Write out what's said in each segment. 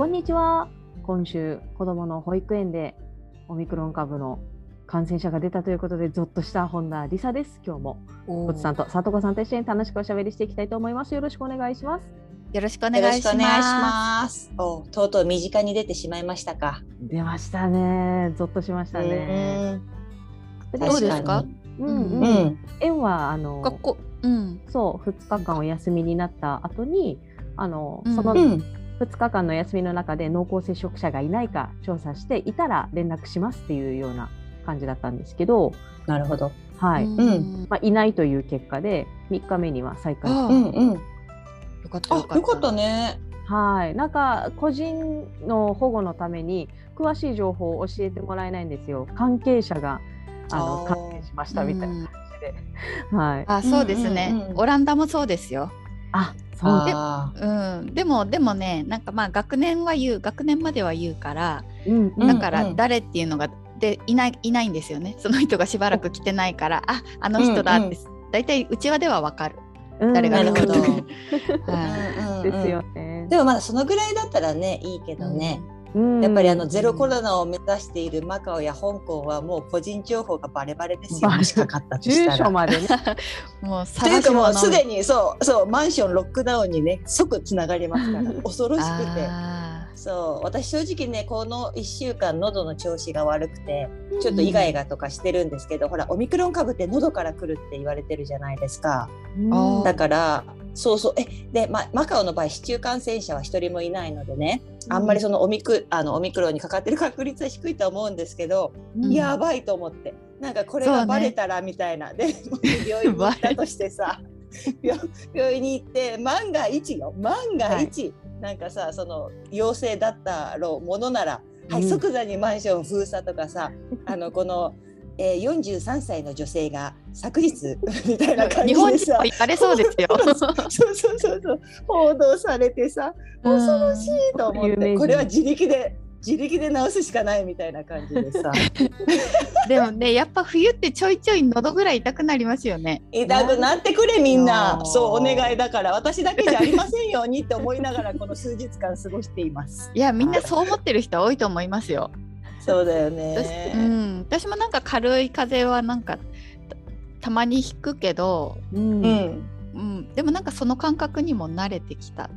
こんにちは。今週子どもの保育園でオミクロン株の感染者が出たということでゾッとした本田理沙です。今日もこつさんとさとこさんと一緒に楽しくおしゃべりしていきたいと思います。よろしくお願いします。よろしくお願いします。おとうとう身近に出てしまいましたか。出ましたね。ゾッとしましたね、どうですか？うんうん、うん、園はあの学校、うん、そう2日間お休みになった後にあの、その、うん2日間の休みの中で濃厚接触者がいないか調査していたら連絡しますっていうような感じだったんですけどなるほど、はい。うん。まあ、いないという結果で3日目には再開うんうん、よかったよかった。ね。はい。なんか個人の保護のために詳しい情報を教えてもらえないんですよ。関係者があの感染しましたみたいな感じで、はい、あそうですね、うんうん、オランダもそうですよあそう。で,、うん、でもでもねなんかまあ学年は言う学年までは言うから、うんだから誰っていうのがでいないいないんですよね。その人がしばらく来てないからああの人だって、うんうん、大体うちわではわかる。誰が来るか ですよね。でもまだそのぐらいだったらねいいけどね。うんやっぱりあのゼロコロナを目指しているマカオや香港はもう個人情報がバレバレですよ、もしかかったとしたら。までね、もうというかもうすでにそうそうマンションロックダウンにね即つながりますから。恐ろしくて。そう私正直ねこの1週間喉の調子が悪くてちょっとイガイガとかしてるんですけど、うん、ほらオミクロン株って喉から来るって言われてるじゃないですか。うん、だからそうそう。えで、ま、マカオの場合市中感染者は1人もいないのでねあんまりそのオミクあのオミクロンにかかってる確率は低いと思うんですけど、うん、やばいと思って。なんかこれがバレたらみたいな、ね、で病院に行ったとしてさ 病院に行って万が一よ。万が一、はい、なんかさその陽性だったろうものなら、はい、即座にマンション封鎖とかさあのこの。えー、43歳の女性が昨日 みたいな感じでさ。日本れそうですよ。そうそうそうそう。報道されてさ恐ろしいと思って。これは自力で自力で治すしかないみたいな感じでさ。でもねやっぱ冬ってちょいちょい喉ぐらい痛くなりますよね。痛くなってくれみんな。そうお願いだから。私だけじゃありませんようにって思いながらこの数日間過ごしています。いやみんなそう思ってる人多いと思いますよそうだよね。私,、うん、私もなんか軽い風邪はなんかたまに引くけど、うん、うん、でもなんかその感覚にも慣れてきた。とか。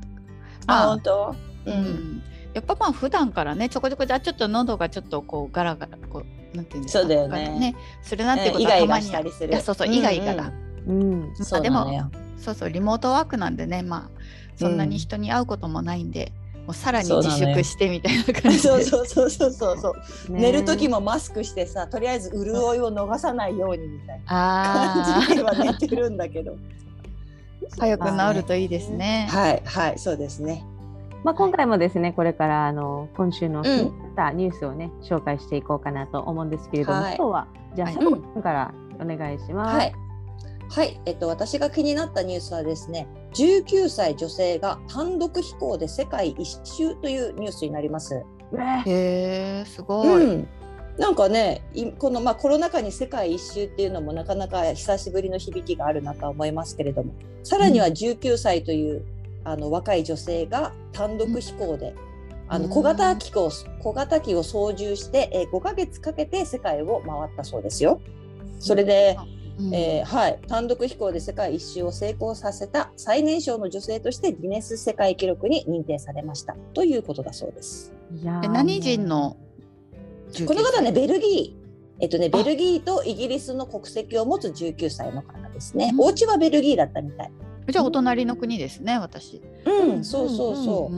あ、本当、うん、うん、やっぱまあ普段からねちょこちょこじゃちょっと喉がちょっとこうガラガラこうなんていうんですか？そうだよね。ね。それなんてことはたまに、ね、いやそうそうイガイガだ、うん、うん、まあ、でもそうそうリモートワークなんでねまあそんなに人に会うこともないんで、もうさらに自粛してみたいな感じ そう,、そうそうそうそうそう、ね、寝る時もマスクしてさとりあえず潤いを逃さないようにみたいな感じでは寝てるんだけど。早く治るといいですね、はいはいそうですね。まあ、今回もですね、これからあの今週の気になったニュースをね、うん、紹介していこうかなと思うんですけれども、はい、今日はじゃあ、佐藤さんからお願いします。はい。はい、えっと、私が気になったニュースはですね19歳女性が単独飛行で世界一周というニュースになります。へーすごい、うん、なんかねこの、まあ、コロナ禍に世界一周っていうのもなかなか久しぶりの響きがあるなとは思いますけれども。さらには19歳という、うん、あの若い女性が単独飛行で、うん、あの小型機を小型機を操縦して、えー、5ヶ月かけて世界を回ったそうですよ。それで、うん、えー、はい、単独飛行で世界一周を成功させた最年少の女性としてギネス世界記録に認定されましたということだそうです。いや何人のこの方ねベルギーえっとね、ベルギーとイギリスの国籍を持つ19歳の方ですね。お家はベルギーだったみたい。じゃあお隣の国ですね、私。うん、そうそうそう。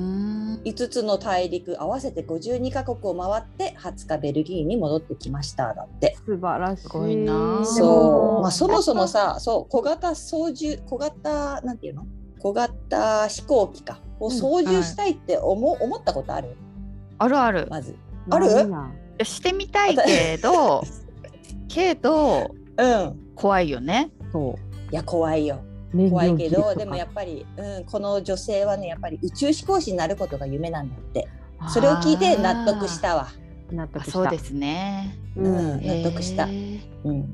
5つの大陸合わせて52カ国を回って20日ベルギーに戻ってきましただって。素晴らしい。な。そう、まあ、そもそもさそう小型操縦小型なんていうの？小型飛行機かこう操縦したいって思,、う思ったことある？あるある。まず。ある？してみたいけど けど、うん、怖いよね。そう。いや怖いよ怖いけどでもやっぱり、うん、この女性はねやっぱり宇宙飛行士になることが夢なんだって。それを聞いて納得したわ。納得そうですね、うん、納得した、うん、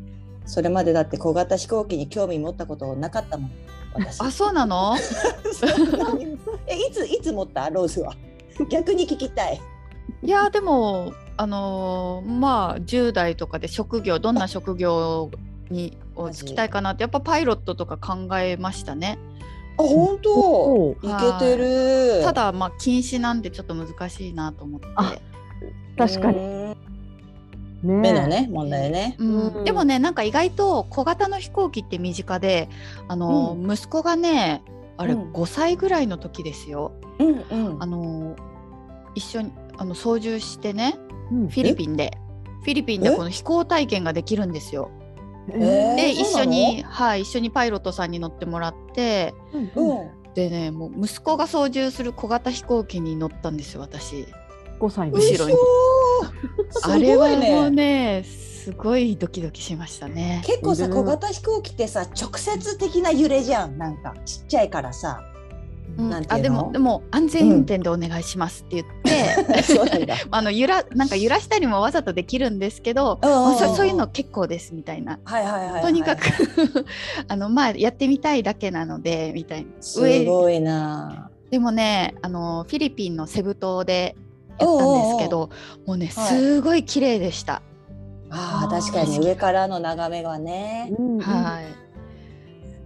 それまでだって小型飛行機に興味持ったことなかったもん私。あそうなの？えいついつ持った？ローズは。逆に聞きたい。いやでもあのー、まあ10代とかで職業どんな職業にを聞きたいかなってやっぱパイロットとか考えましたね。あ本当？いけてる。ただまあ禁止なんでちょっと難しいなと思って。確かに、ね、目のね問題ね、うん、でもねなんか意外と小型の飛行機って身近であの、うん、息子がねあれ5歳ぐらいの時ですよ、うんうん、あの一緒にあの操縦してね、フィリピンで。フィリピンでこの飛行体験ができるんですよ。で一緒にはい一緒にパイロットさんに乗ってもらって、うん、でねもう息子が操縦する小型飛行機に乗ったんですよ私。5歳の。後ろに。あれはもうねすごいドキドキしましたね。結構さ小型飛行機ってさ直接的な揺れじゃん。なんかちっちゃいからさうん、あでもでも安全運転でお願いしますって言って、うん、あの揺らなんか揺らしたりもわざとできるんですけど、まあ、そそういうの結構ですみたいな、はいはいはい、とにかく あのまあやってみたいだけなのでみたいな。すごいな。でもねあのフィリピンのセブ島でやったんですけどもうねすごい綺麗でした。ああ確かに上からの眺めがね。はい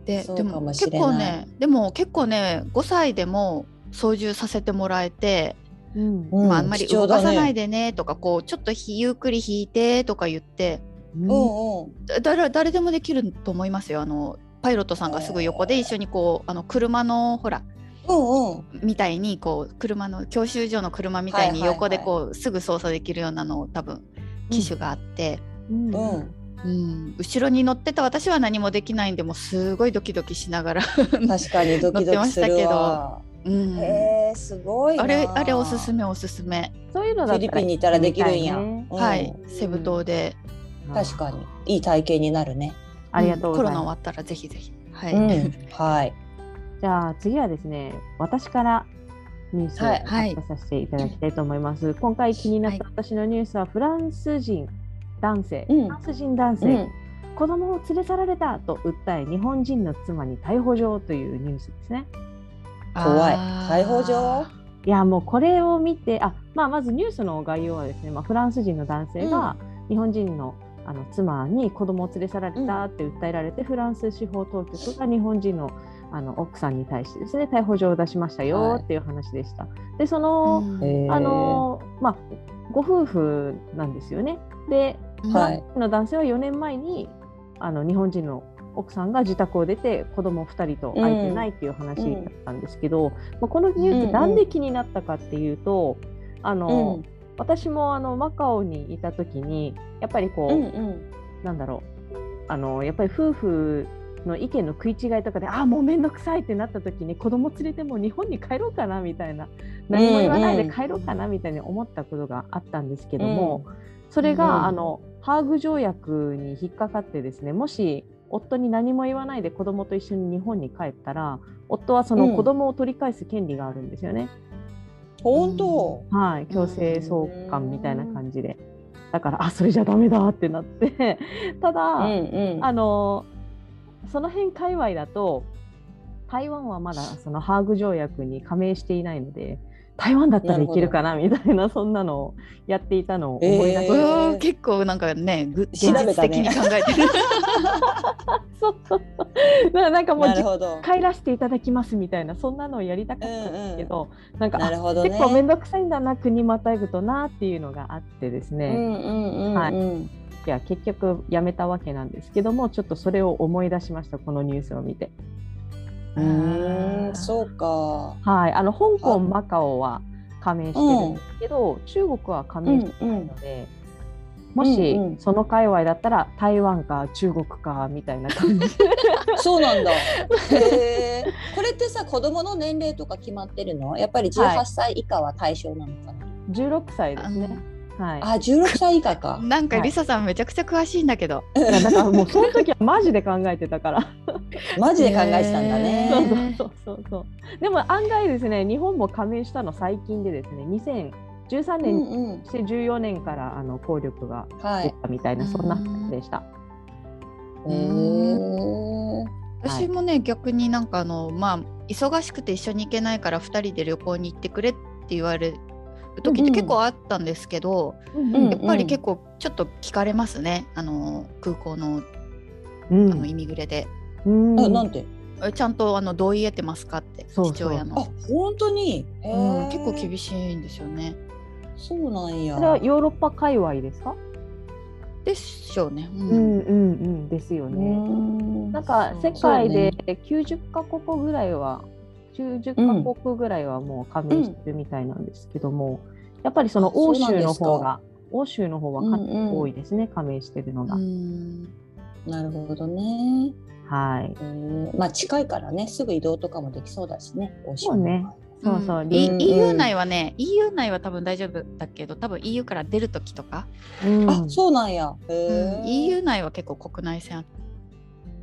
ででも結構ねでも結構ね5歳でも操縦させてもらえて、うん。まあ、あんまり動かさないでねとか、ね、こうちょっとゆっくり引いてとか言って、うん、誰誰でもできると思いますよ。あのパイロットさんがすぐ横で一緒にこうあの車のほらうんうん、みたいにこう車の教習所の車みたいに横でこう、すぐ操作できるようなのを多分機種があって、うん、うんうん、後ろに乗ってた私は何もできないんでもすごいドキドキしながら確かに ドキドキするわ。うん、へえすごいあれあれおすすめおすすめ。そういうのだフィリピンにいたらできるんや、ねうん、はい。セブ島で、確かに。いい体験になるね。ありがとうコロナ終わったらぜひぜひ。はい、はい。じゃあ次はですね私からニュースを発表させていただきたいと思います、はい、今回気になった私のニュースはフランス人男性、フランス人男性、うん、子供を連れ去られたと訴え日本人の妻に逮捕状というニュースですね。怖い。逮捕状？いやもうこれを見てあ、まあ、まずニュースの概要はですね、まあ、フランス人の男性が日本人のあの妻に子供を連れ去られたって訴えられて、うん、フランス司法当局が日本人のあの奥さんに対してですね逮捕状を出しましたよっていう話でした。はい、でその、あのまあご夫婦なんですよね。ではい、の男性は4年前にあの日本人の奥さんが自宅を出て子供2人と会えてないっていう話だったんですけど、うん、まあ、このニュースなんで気になったかっていうと、あの、うん、私もあのマカオにいた時にやっぱりこう、うんうん、なんだろうあのやっぱり夫婦の意見の食い違いとかでああもう面倒くさいってなった時に子供連れても日本に帰ろうかなみたいな何も言わないで帰ろうかなみたいに思ったことがあったんですけども、うん、それが、あのハーグ条約に引っかかってですねもし夫に何も言わないで子供と一緒に日本に帰ったら夫はその子供を取り返す権利があるんですよね。本当、はい強制送還みたいな感じで。だからあそれじゃダメだってなって ただ、うんうん、あのその辺界隈だと台湾はまだそのハーグ条約に加盟していないので台湾だったらいけるかなみたいな そんなのをやっていたのを思い出して、えー、結構なんかね現実的に考えてる、ね、そうそうそう。なんかもう帰らせていただきますみたいなそんなのをやりたかったんですけど、うんうん、なんかなるほど、ね、結構面倒くさいんだな国またぐとなっていうのがあってですね、うんうんうんうん、はい。いや結局やめたわけなんですけどもちょっとそれを思い出しましたこのニュースを見て。うん。そうか。はい、あの香港、マカオは加盟してるんですけど、うん、中国は加盟してないので、もしその界隈だったら台湾か中国かみたいな感じ。そうなんだ。へ これってさ子供の年齢とか決まってるの？やっぱり18歳以下は対象なのかな、はい、16歳ですねはい、あ16歳以下か。なんかりささんめちゃくちゃ詳しいんだけど。いやだからもうその時はマジで考えてたから。マジで考えてたんだね。そうそうそうそうでも案外ですね日本も加盟したの最近でですね2013年、うんうん、して14年からあの効力が出たみたいな、はい、そんなでした。私もね、逆になんかあのまあ忙しくて一緒に行けないから2人で旅行に行ってくれって言われ時って結構あったんですけど、うんうん、やっぱり結構ちょっと聞かれますねあの空港の,、あのイミグレで。うん、なんて？ちゃんとあの同意得てますかって父親の。あ本当に、うん、結構厳しいんですよね。そうなんや。それはヨーロッパ界隈ですか？でしょうね。うん、うん、うんうんですよね。なんか世界で90カ国ぐらいは90カ国ぐらいはもう加盟してるみたいなんですけども、うん、やっぱりその欧州の方が欧州の方は多いですね、うんうん、加盟してるのが。なるほどね。はい。まあ近いからね、すぐ移動とかもできそうだしね。欧州そうね。そうそう、うん、EU 内はね、EU 内は多分大丈夫だけど、多分 EU から出る時とか。うん、あ、そうなんや。うん、EU 内は結構国内線、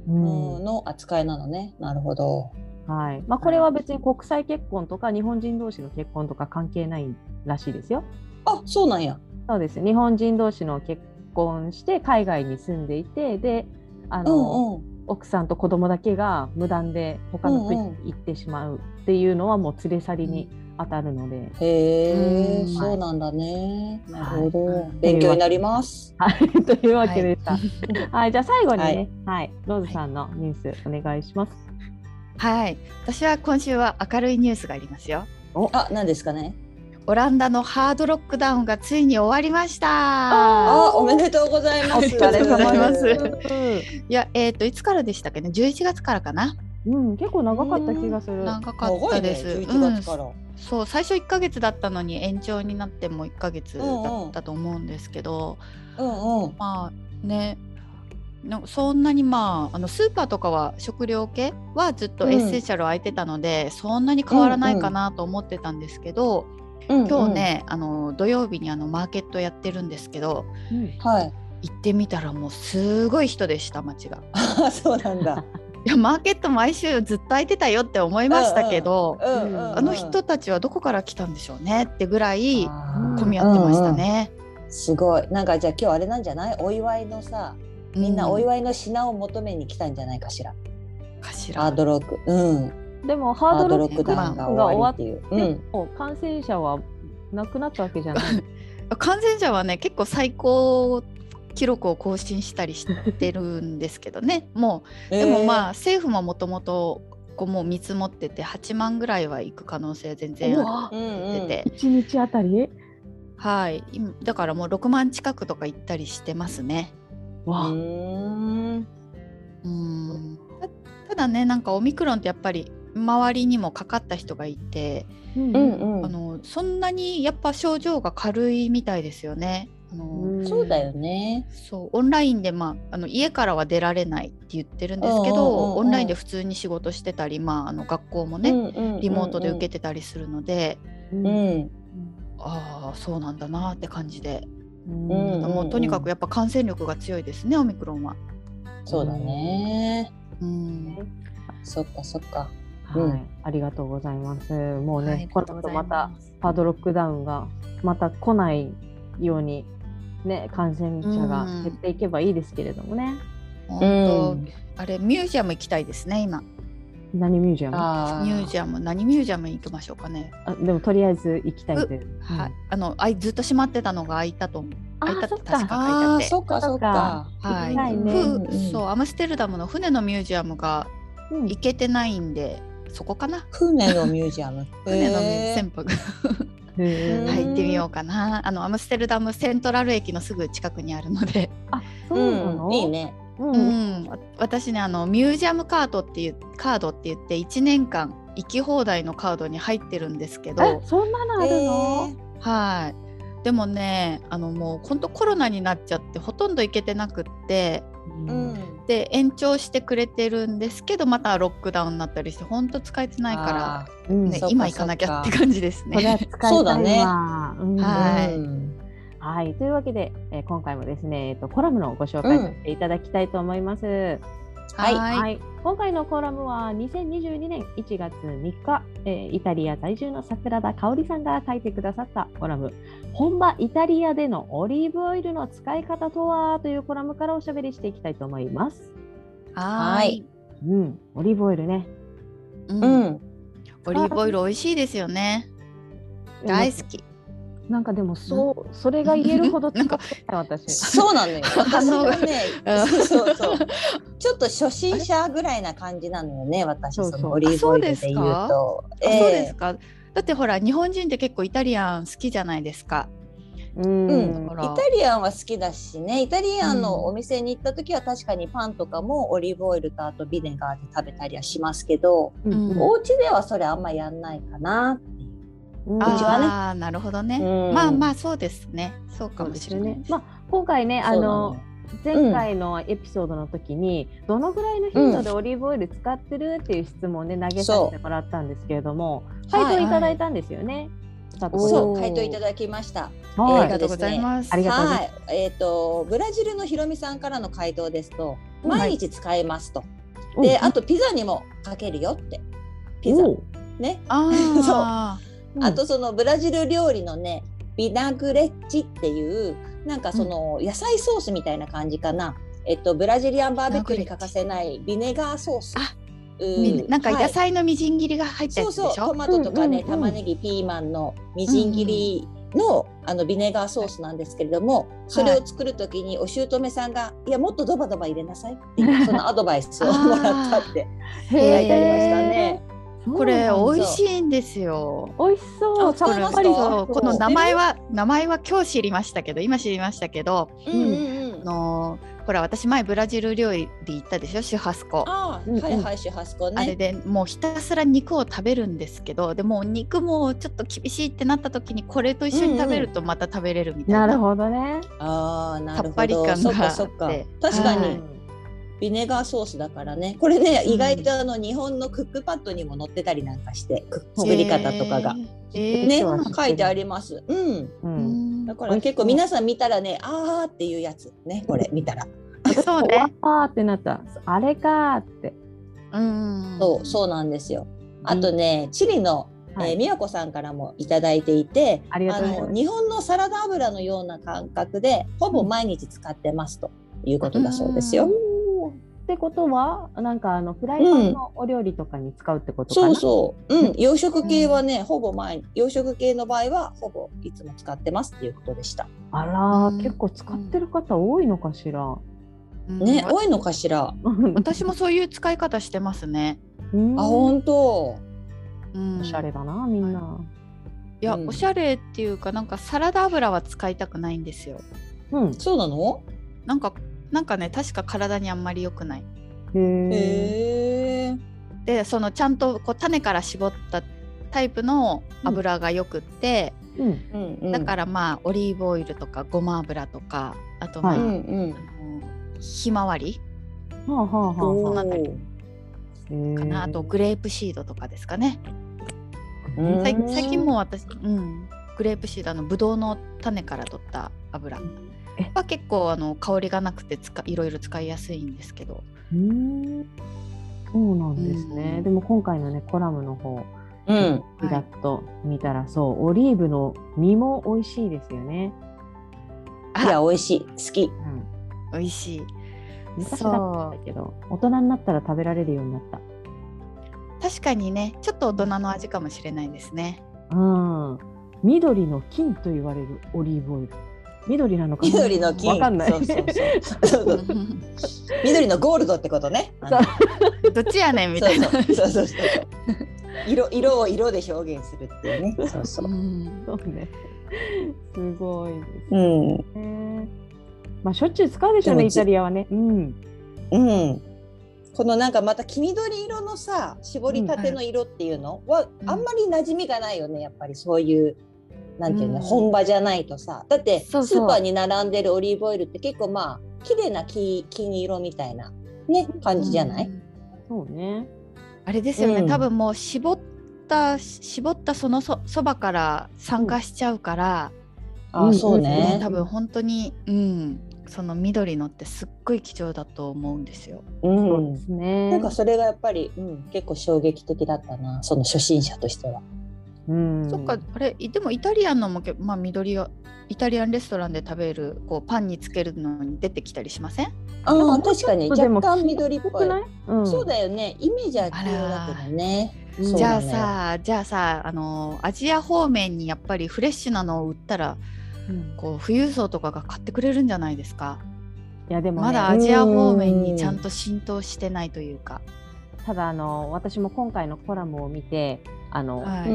うん、の扱いなのね。なるほど。はいまあ、これは別に国際結婚とか日本人同士の結婚とか関係ないらしいですよ。あそうなんや。そうです日本人同士の結婚して海外に住んでいてであの、うんうん、奥さんと子供だけが無断で他の国に行ってしまうっていうのはもう連れ去りに当たるので。へえ、そうなんだね。なるほど、勉強になります。はい、というわけでした。はい、じゃあ最後にね、はい、ローズさんのニュースお願いします。はい、私は今週は明るいニュースがありますよ。あ、何ですかね？オランダのハードロックダウンがついに終わりました。あ、おめでとうございます。お疲れ様です。いや、えっ、ー、といつからでしたっけね、11月からかな？うん、結構長かった気がする。長かったです。ね、11月から、うん、そう、最初1ヶ月だったのに延長になっても1ヶ月だったと思うんですけど、うんうん、まあね、そんなにまああのスーパーとかは食料系はずっとエッセンシャル開いてたので、うん、そんなに変わらないかなと思ってたんですけど、うんうん、今日ねあの土曜日にあのマーケットやってるんですけど、うん、はい、行ってみたらもうすごい人でした街が。そうなんだ。いやマーケット毎週ずっと開いてたよって思いましたけど、あの人たちはどこから来たんでしょうねってぐらい混み合ってましたね。うんうん、すごい。なんかじゃあ今日あれなんじゃない？お祝いのさみんなお祝いの品を求めに来たんじゃないかしら。かしら。ハードロック。うん。でもハードロックダウンが終わっていう。うん、感染者はなくなったわけじゃない。感染者はね結構最高記録を更新したりしてるんですけどね もうでもまあ、政府ももともとこうもう見積もってて8万ぐらいは行く可能性全然あるってて、1日あたり？はいだからもう6万近くとか行ったりしてますね。わ。うん。ただねなんかオミクロンってやっぱり周りにもかかった人がいて、うんうん、あのそんなにやっぱ症状が軽いみたいですよね。あのそうだよね。そうオンラインで、まあ、あの家からは出られないって言ってるんですけど、オンラインで普通に仕事してたり、まあ、あの学校もね、リモートで受けてたりするので、うん、ああそうなんだなって感じでもうとにかくやっぱ感染力が強いですねオミクロンは。そうだね。うん。そっかそっか。はい、ありがとうございます。もうね、はい、この後またハードロックダウンがまた来ないようにね感染者が減っていけばいいですけれどもね。本当、あれミュージアム行きたいですね今。何ミュージアム？ミュージアム何ミュージアムに行きましょうかね。あでもとりあえず行きたいという、はい、あのあいずっと閉まってたのが開いたと開いたって確か書いてあって。そうかそうか。はい、ね、そうアムステルダムの船のミュージアムが行けてないんで、そこかな。船のミュージアム？船の船舶はい行ってみようかな。あのアムステルダムセントラル駅のすぐ近くにあるので。あそうなの、いいねうん、私ねあのミュージアムカードっていうカードって言って1年間行き放題のカードに入ってるんですけどそんなのあるの、はい。でもねあのもう本当コロナになっちゃってほとんど行けてなくって、うん、で延長してくれてるんですけどまたロックダウンになったりして本当使えてないから、ね、今行かなきゃって感じですね。そうだね、はい、はい、というわけで、えー、今回もですね、えっと、コラムのご紹介させていただきたいと思います。うんはい、はい、今回のコラムは2022年1月3日、えー、イタリア在住の桜田香織さんが書いてくださったコラム「本場イタリアでのオリーブオイルの使い方とは?」というコラムからおしゃべりしていきたいと思います。はい、うん、オリーブオイルね。うん、うん、オリーブオイル美味しいですよね。大好き。なんかでもそう、それが言えるほど使ってた私。そうなのよ。私はね、そうそうそう。ちょっと初心者ぐらいな感じなのよね、私そのオリーブオイルで言うと。そうですか？だってほら日本人って結構イタリアン好きじゃないですか。うん、イタリアンは好きだしねイタリアンのお店に行った時は確かにパンとかもオリーブオイルとあとビネガーで食べたりはしますけど、うん、お家ではそれあんまやんないかなうちはね。あなるほどね、うん、まあまあそうですね。そうかもしれない。ね、まあ今回ねあの前回のエピソードの時に、うん、どのぐらいの頻度でオリーブオイル使ってるっていう質問で投げさせてもらったんですけれども、回答いただいたんですよね。はいはい、そう回答いただきました。はい、ありがとうございます。ありがとうござい。えっ、ー、とブラジルのひろみさんからの回答ですと、毎日使えますと。で、あとピザにもかけるよって。ピザね。あ そう。あとそのブラジル料理のねビナグレッチっていうなんかその野菜ソースみたいな感じかな、えっとブラジリアンバーベキューに欠かせないビネガーソース。うん、なんか野菜のみじん切りが入ったやつでしょ、はい、そうそうトマトとかね、うんうんうん、玉ねぎピーマンのみじん切りの,、あのビネガーソースなんですけれども、それを作る時にお姑さんが「いやもっとドバドバ入れなさい」って そのアドバイスをもらったって書いてありましたね。これ美味しいんですよ。美味しそう。さっぱりそう。この名前は名前は今日知りましたけど、今知りましたけど、うんうんうん、のほら私前ブラジル料理で行ったでしょシュハスコ。あはいはいシュハスコね。あれでもうひたすら肉を食べるんですけど、でも肉もちょっと厳しいってなった時にこれと一緒に食べるとまた食べれるみたいな。なるほどね。ああなるほど。さっぱり感があって。確かに。ビネガーソースだからね。これね、意外とあの日本のクックパッドにも載ってたりなんかして作り方とかが、えー、ね、書いてあります。うん、うん、だから結構皆さん見たらねあーっていうやつねこれ見たら。そうね。あーってなった。あれかって。うん。そうそうなんですよ。あとね、チリのはい、えー、美和子さんからも頂いていてあの日本のサラダ油のような感覚でほぼ毎日使ってますということだそうですよ。うんってことはなんかあのフライパンのお料理とかに使うってことかな、うん、そうそう、うん、洋食系はね、うん、ほぼ前洋食系の場合はほぼいつも使ってますっていうことでした。あら、うん、結構使ってる方多いのかしら、ね、多いのかしら？私もそういう使い方してますね。あ本当。おしゃれだなみんな。い。や、おしゃれっていうかなんかサラダ油は使いたくないんですよ。うん。そうなの？なんかなんかね確か体にあんまり良くない。へでそのちゃんとこう種から絞ったタイプの油がよくって、うん。うん、だからまあオリーブオイルとかごま油とかあとまあ、はい、ひまわり、はあはあはあ、そのあたりかな。あとグレープシードとかですかね。最近も私、うん、グレープシードのぶどうの種から取った油。は結構あの香りがなくて使いろいろ使いやすいんですけど。うんそうなんですね、うん、でも今回のねコラムの方うん、イラッと見たら、はい、そうオリーブの実も美味しいですよね。いや美味しい好き。うん、美味しい。昔だったけど大人になったら食べられるようになった。確かにねちょっと大人の味かもしれないですね。うん。緑の金と言われるオリーブオイル。緑なのか緑の金。わかんない。そうそうそう。緑のゴールドってことね。どっちやねんみたいな。そうそうそう色色を色で表現するっていうね。そうそう、うそうね。すごいです、うん、えまあしょっちゅう使うでしょうねイタリアはね。うん。うん。このなんかまた黄緑色のさ絞りたての色っていうのは、あんまり馴染みがないよねやっぱりそういうなんていうの、うん、本場じゃないとさだってスーパーに並んでるオリーブオイルって結構まあ綺麗な黄金色みたいなね感じじゃない、うん、そうね。あれですよね、うん、多分もう絞った絞ったそのそそばから酸化しちゃうから、うん、あそうね。多分本当にうん。その緑のってすっごい貴重だと思うんですよ。うん、そうですね。なんかそれがやっぱり、うん、結構衝撃的だったな、その初心者としては。うん、そっかあれでもイタリアンのもまあ緑はイタリアンレストランで食べるこうパンにつけるのに出てきたりしません？ああ確かに。若干緑っぽい、うん、そうだよね。イメージは黄色だけどね。じゃあさ、じゃあさあのアジア方面にやっぱりフレッシュなのを売ったら、うん、こう富裕層とかが買ってくれるんじゃないですか？いやでも、ね、まだアジア方面にちゃんと浸透してないというか。ただあの私も今回のコラムを見てあの、はい、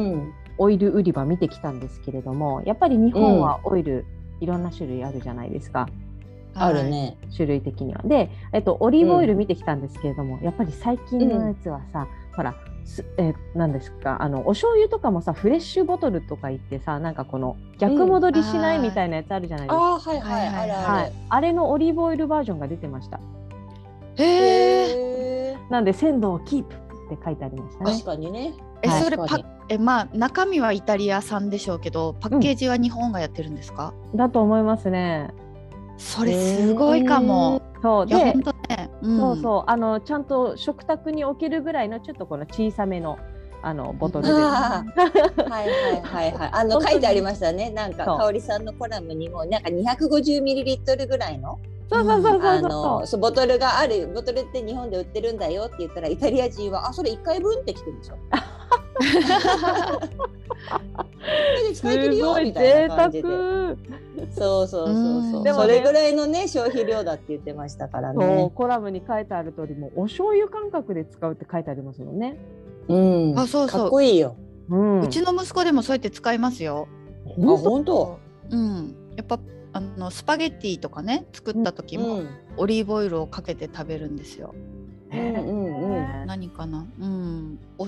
オイル売り場見てきたんですけれどもやっぱり日本はオイル、いろんな種類あるじゃないですか。あるね。種類的には。で、えっと、オリーブオイル見てきたんですけれども、うん、やっぱり最近のやつはさ、うん、ほらえー、ですかあのお醤油とかもさフレッシュボトルとか言ってさなんかこの逆戻りしないみたいなやつあるじゃないですか、うん、あはいはいはいはい、あれのオリーブオイルバージョンが出てました。へえなんで鮮度をキープって書いてありましたね。確かにねえ、それパえまあ中身はイタリア産でしょうけどパッケージは日本がやってるんですか、うん、だと思いますねそれすごいかも。そうで、ねうん、そうそうあのちゃんと食卓に置けるぐらいのちょっとこの小さめのあのボトルで。はいはいはいはい。あの書いてありましたね。なんか香織さんのコラムにもなんか250ミリリットルぐらいの。そうそうそうそうあのそうボトルがあるボトルって日本で売ってるんだよって言ったらイタリア人はあそれ1回分ってきてるでしょ？使えてるよみたいな感じで。そうそうそうそう。でも、ね、それぐらいのね消費量だって言ってましたからね。コラムに書いてある通りもお醤油感覚で使うって書いてありますよね。うん。あそうそう。かっこいいよ。うん、うちの息子でもそうやって使いますよ。あ本当？うん。やっぱあのスパゲッティとかね作った時も、オリーブオイルをかけて食べるんですよ。うんうんうん、何かな、うん、お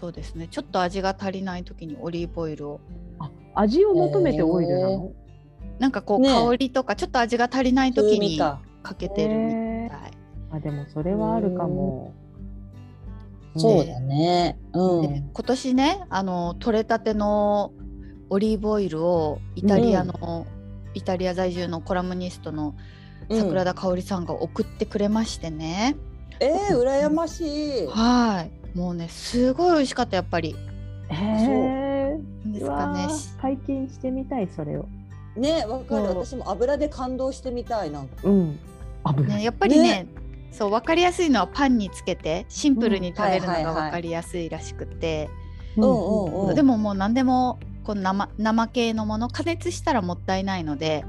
そうですね。ちょっと味が足りない時にオリーブオイルを。あ味を求めてオイルなの、なんかこう、ね、香りとかちょっと味が足りない時にか。けてるみたい、あでもそれはあるかも、そうだね、うん、今年ねあの取れたてのオリーブオイルをイタリアの、うん、イタリア在住のコラムニストの桜田香織さんが送ってくれましてね、うん、えー、羨ましい。はい。もうねすごい美味しかったやっぱり。へえですかね。体験してみたいそれを。ねわかる。私も油で感動してみたいなんか。うん。ねやっぱりね、ね、そう分かりやすいのはパンにつけてシンプルに食べるのが分かりやすいらしくて。でももう何でもこの生生系のもの加熱したらもったいないので、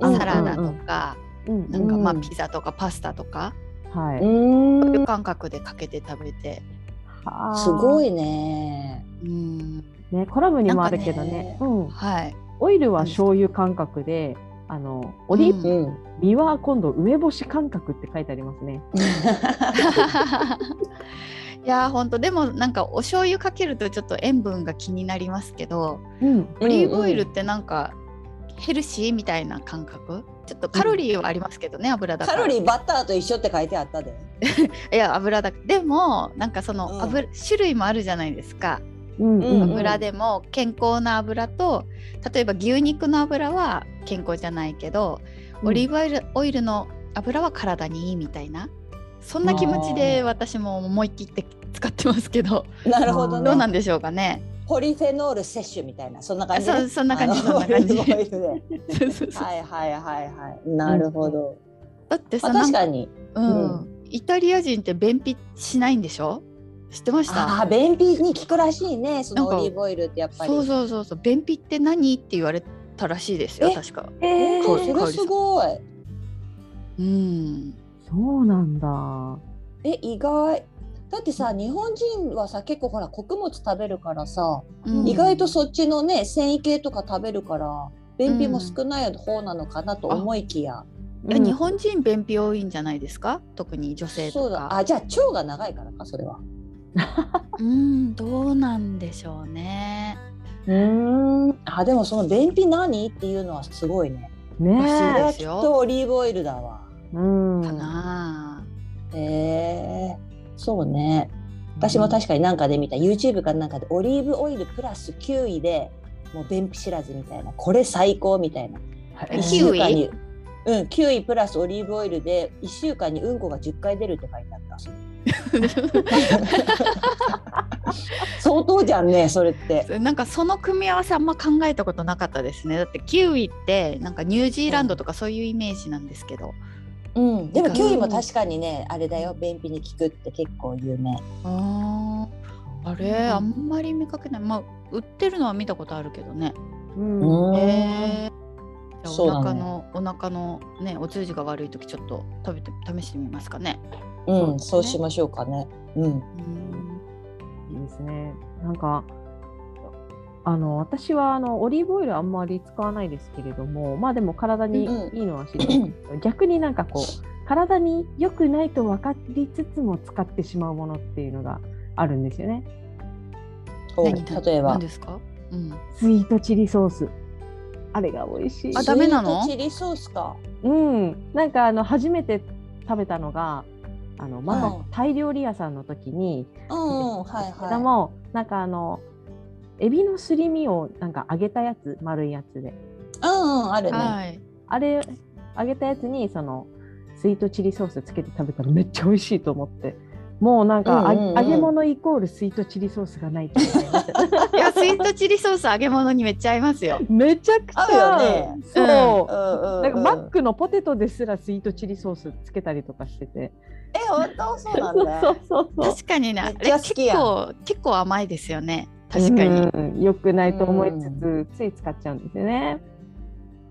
サラダとか、なんかまあピザとかパスタとか、はい、そういう感覚でかけて食べてすごいね。うん。ね、コラムにもあるけどね。ねうん。はい。オイルは醤油感覚で、あのオリーブ、うん、身は今度梅干し感覚って書いてありますね。いや本当でもなんかお醤油かけるとちょっと塩分が気になりますけど、うん、オリーブオイルってなんかヘルシーみたいな感覚？ちょっとカロリーはありますけどね、うん、油だカロリーバッターと一緒って書いてあったで。いや油だでもなんかその油、うん、種類もあるじゃないですか、うんうんうん、油でも健康な油と例えば牛肉の油は健康じゃないけど、オリーブオイルオイルの油は体にいいみたいなそんな気持ちで私も思い切って使ってますけど。なるほど、ね、どうなんでしょうかね。ポリフェノール摂取みたいなそんな感じ、ね、そんな感じそんな感じ。はいはいはいはい。なるほど、だってさ確かに、うん、イタリア人って便秘しないんでしょ？知ってました？あ便秘に効くらしいね。そのオリーブオイルってやっぱり。そうそうそうそう。便秘って何って言われたらしいですよ確か。えー、それすごい。うん。そうなんだ。え意外だってさ日本人はさ結構ほら穀物食べるからさ、うん、意外とそっちのね繊維系とか食べるから便秘も少ない方なのかなと思いきや、うん、日本人便秘多いんじゃないですか？特に女性とか。あじゃあ腸が長いからかそれは。うんどうなんでしょうね。うん。あでもその便秘何？っていうのはすごいね。ねそれはきっとオリーブオイルだわ。うん。かなへえそうね。私も確かになんかで見た YouTube かなんかでオリーブオイルプラスキウイでもう便秘知らずみたいなこれ最高みたいな。え1キウイ週間にうんキウイプラスオリーブオイルで1週間にうんこが10回出るって書いてあった。相当じゃんねそれって。なんかその組み合わせあんま考えたことなかったですねだってキウイってなんかニュージーランドとかそういうイメージなんですけど、うん、でもうんキウイも確かにねあれだよ。便秘に効くって結構有名。あー。あれあんまり見かけない。まあ売ってるのは見たことあるけどね。うん。うん。へえじゃあお腹の、お腹のねお通じが悪い時ちょっと食べて試してみますかね。うん、そううしましょうかね。うん。うん。いいですね。なんかあの私はあのオリーブオイルあんまり使わないですけれども、まあでも体にいいのは知ってるんですけど、逆になんかこう体に良くないと分かりつつも使ってしまうものっていうのがあるんですよね。例えば何。ですか、うん、スイートチリソース。あれが美味しい。あダメなの？スイートチリソースか。うん、なんかあの初めて食べたのがあのママうんタイ料理屋さんの時に、うん、うん、はいはでもなんかあのエビのすり身をなんか揚げたやつ丸いやつで。い。うん、うん、あるね。はい。あれ揚げたやつにそのスイートチリソースつけて食べたらめっちゃ美味しいと思って。もうなんか、あうんうんうん。揚げ物イコールスイートチリソースがないといいやスイートチリソース揚げ物にめっちゃ合いますよ。めちゃくちゃ合う。よね。そう、うん、うん、なんかマックのポテトですらスイートチリソースつけたりとかしてて。え、本当？そうなんだ。そうそうそう確かにねあめっれ結構結構甘いですよね確かに、うん良くないと思いつつ、つい使っちゃうんですよね。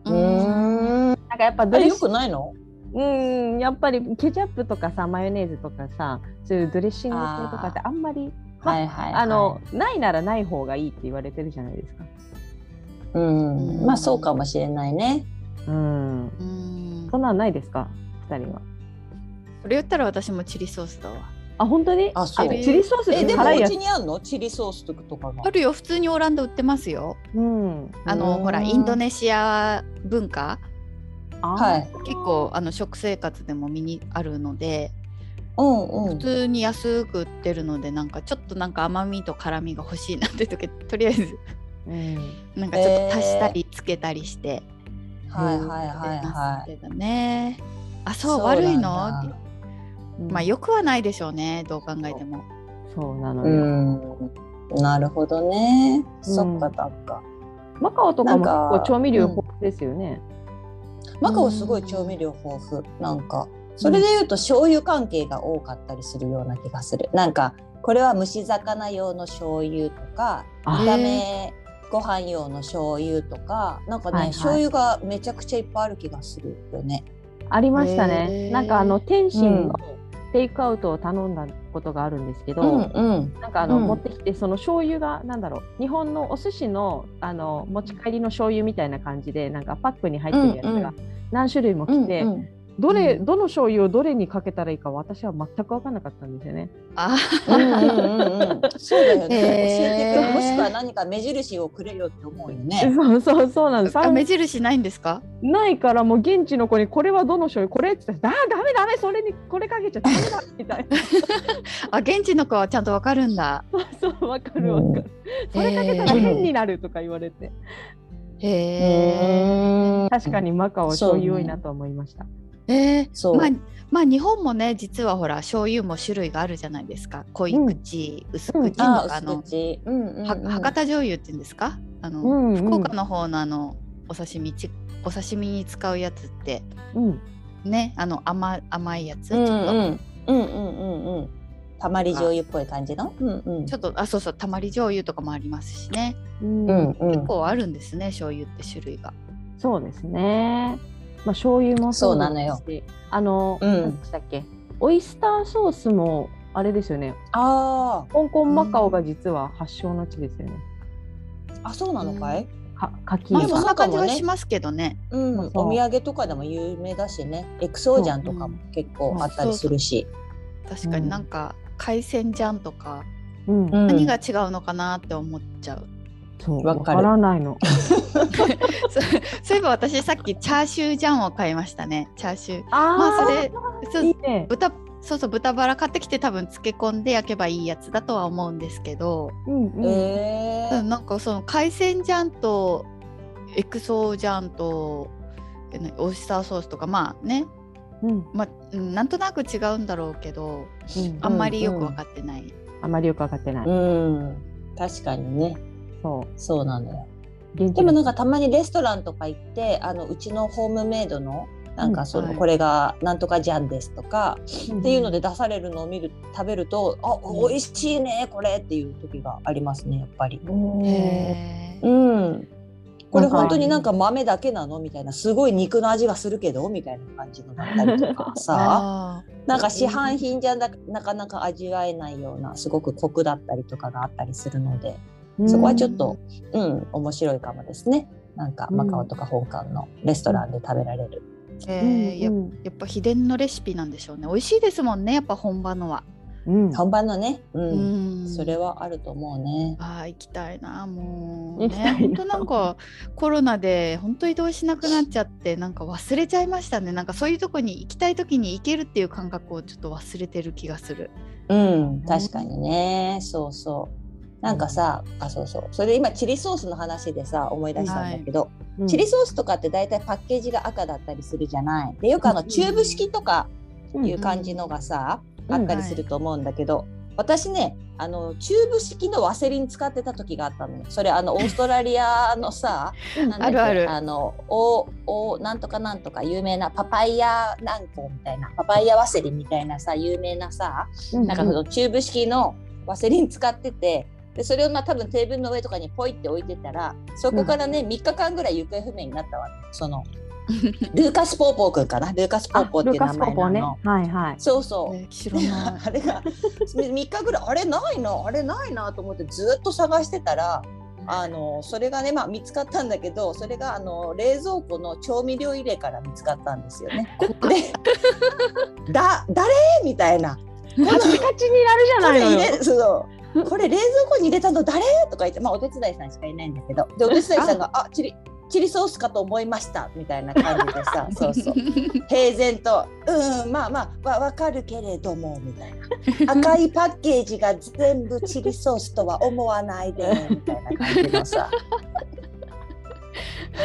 うーん。なんかやっぱドレッシあれ良くないの？うんやっぱりケチャップとかさマヨネーズとかさそういうドレッシング系とかってあんまりまはいはい、はい。あの、ないならない方がいいって言われてるじゃないですか。うん、まあ、そうかもしれないね。うん。うんそんなんないですか？二人は。それ言ったら私もチリソースだわあ本当に？あそうチリソースっえ、てでも、お辛いやつ家。にあんの、チリソースとかがあ。るよ普通にオランダ売ってますようん。あのうんほらインドネシア文化？あはい。結構あの食生活でも身にあるのでうん、うん普。通に安く売ってるのでなんかちょっとなんか甘みと辛みが欲しいなって時とりあえずうん。なんかちょっと足したりつけたりしてはい、はい、はい、まはい。すけどねあそう悪いの？まあよくはないでしょうねどう考えてもそうなのうよ。ん。なるほどね。うんそっか、そっか。マカオとかも結構調味料豊富ですよね。マカオすごい調味料豊富。なんか。それで言うと醤油関係が多かったりするような気がする。なんかこれは蒸し魚用の醤油とかあ炒めご飯用の醤油とかなんかね、はいはい醤油がめちゃくちゃいっぱいある気がするよね。ありましたへね。ーなんかあの天津うんのテイクアウトを頼んだことがあるんですけど、うんうん。なんかあの、うん。持ってきてその醤油がなんだろう日本のお寿司のあの持ち帰りの醤油みたいな感じでなんかパックに入ってるやつが何種類も来て、うんうんどれうん。どの醤油をどれにかけたらいいか私は全く分からなかったんですよね。あ。うんうんうんうん。そうだよね。教えてくれもしくは何か目印をくれよって思うよね。そうそうそうなんです。あ目印ないんですか？ないからもう現地の子にこれはどの醤油これって言ったらあダメダメそれにこれかけちゃダメだみたいな。あ現地の子はちゃんとわかるんだ。そうそうわかるわかる、それかけたら変になるとか言われて。へえ確かにマカオは醤油多いなと思いました。えー、そうまあまあ日本もね実はほら醤油も種類があるじゃないですか濃い口、薄口とあかの、薄口。うんうんうんは博多醤油って言うんですか？あの、うんうん福岡の方のあのお刺身ちお刺身に使うやつってうんねあの甘甘いやつ、うんちょっとうんうんうんうんうん。たまり醤油っぽい感じの？うんうん。ちょっとあそうそうたまり醤油とかもありますしねうんうんうん結。構あるんですね醤油って種類が。そうですね。まあ醤油もそうですしそうなのよあの、うん何でしたっけ？オイスターソースもあれですよね。あ香港マカオが実は発祥の地ですよね。あ、あそうなのかい？か柿まあそんな感じそうかもねはしますけどね。うん。お土産とかでも有名だしね。エクソージャンとかも結構あったりするし。確かになんか海鮮ジャンとか、うん、うん何が違うのかなって思っちゃう。そうわからないの。そういえば私さっきチャーシュージャンを買いましたねチャーシュー。あまあそれそういい、ね、豚そうそう豚バラ買ってきて多分漬け込んで焼けばいいやつだとは思うんですけど、うんうん。えー、なんかその海鮮ジャンとエクソジャンとオイスターソースとかまあね、うん。まあ、なんとなく違うんだろうけど、うん、あんまりよく分かってない、うんうん、あんまりよく分かってない、うん、確かにねそう。そうなのよ。でもなんかたまにレストランとか行ってあのうちのホームメイドのなんかその、これがなんとかジャンですとか、っていうので出されるのを見る食べるとあ美味しいねこれっていう時がありますねやっぱり。うん。これ本当になんか豆だけなのみたいなすごい肉の味がするけどみたいな感じのだったりとかさ なんか市販品じゃなかなか味わえないようなすごくコクだったりとかがあったりするのでそこはちょっとうん面白いかもですね。なんかマカオとか香港のレストランで食べられる。えー、うんうん、ややっぱ秘伝のレシピなんでしょうね。美味しいですもんねやっぱ本場のは。うん、本番のね、うん、うん、それはあると思うね。ああ行きたいなもうね。本当なんかコロナで本当移動しなくなっちゃってなんか忘れちゃいましたね。なんかそういうとこに行きたい時に行けるっていう感覚をちょっと忘れてる気がする。うん確かにね、そうそう。なんかさあそうそう。それで今チリソースの話でさ思い出したんだけど、はい。うん、チリソースとかって大体パッケージが赤だったりするじゃない。でよくあのチューブ式とかいう感じのがさ、あったりすると思うんだけど、私ねあのチューブ式のワセリン使ってた時があったのよ。それあの オーストラリアのさあるある。あのおおなんとかなんとか有名なパパイヤ軟膏みたいなパパイヤワセリンみたいなさ有名なさ、うんうん、なんかそのチューブ式のワセリン使っててでそれをまあ多分テーブルの上とかにポイって置いてたらそこからね、うん、3日間ぐらい行方不明になったわけ。その ルーカス・ポーポー君かな？ルーカス・ポーポーっていう名前なの、ね、はいはい。そうそう、あれが3日ぐらいあれないなあれないなと思ってずっと探してたらあのそれがね、まあ、見つかったんだけどそれがあの冷蔵庫の調味料入れから見つかったんですよね。で だ誰？みたいな。カチカチになるじゃないのよ。そう これ冷蔵庫に入れたの誰？とか言って、まあ、お手伝いさんしかいないんだけど。でお手伝いさんが「あチリチリソースかと思いました」みたいな感じでさそうそう。平然と「うんまあまあわ分かるけれども」みたいな。赤いパッケージが全部チリソースとは思わないでみたいな感じのさ。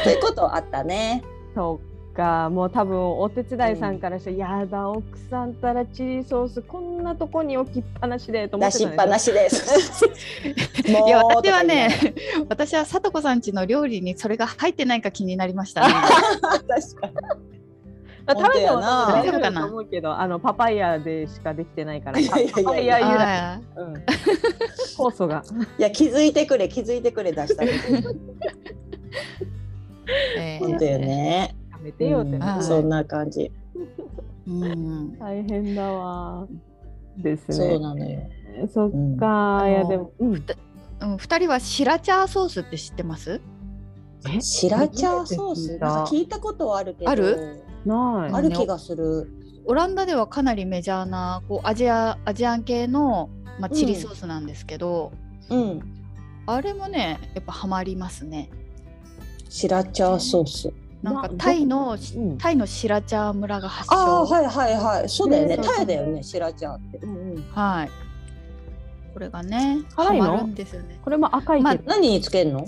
ということあったね。そうかもう多分お手伝いさんからして、うん、やだ奥さんたらチリソースこんなとこに置きっぱなしでと思ってた出しっぱなしです。いや私はね 私はさとこさんちの料理にそれが入ってないか気になりましたね。確かに。食べても大丈夫かな思うけどあのパパイヤでしかできてないからパパイヤ由来、うん、酵素が。いや気づいてくれ気づいてくれ出したえー、本当よねめてよって、うん、そんな感じ。うん、大変だわ。ですね。そうなのよ。そっか、いやでも、うん、二人はシラチャーソースって知ってます？シラチャーソース？なんか聞いたことはあるけど、ある？ない。ある気がする。オランダではかなりメジャーなこうアジアアジアン系のまあチリソースなんですけど、うん、うん、あれもねやっぱハマりますね。シラチャーソース。なんかタイの、タイのシラチャー村が発祥。あはいはいはい。そうだよね。タイだよね、シラチャーって。うんうん、はい。これがね、辛いの？ですよね。これも赤い、まあ、何につけるの？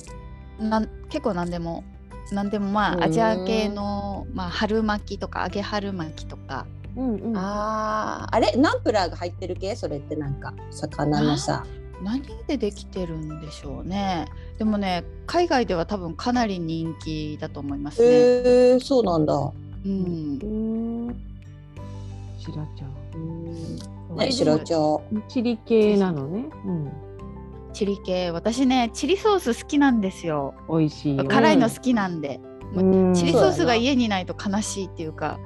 なん結構何でも何でもまあアジア系のまあ春巻きとか揚げ春巻きとか。うんうん、あああれ？ナンプラーが入ってる系？それってなんか魚のさ何でできてるんでしょうね。でもね海外では多分かなり人気だと思いますね。へえそうなんだ。うん。シラチャねシラチリ系なのね。うん。チリ系。私ねチリソース好きなんですよ。美味しい辛いの好きなんで、うん、チリソースが家にないと悲しいっていうか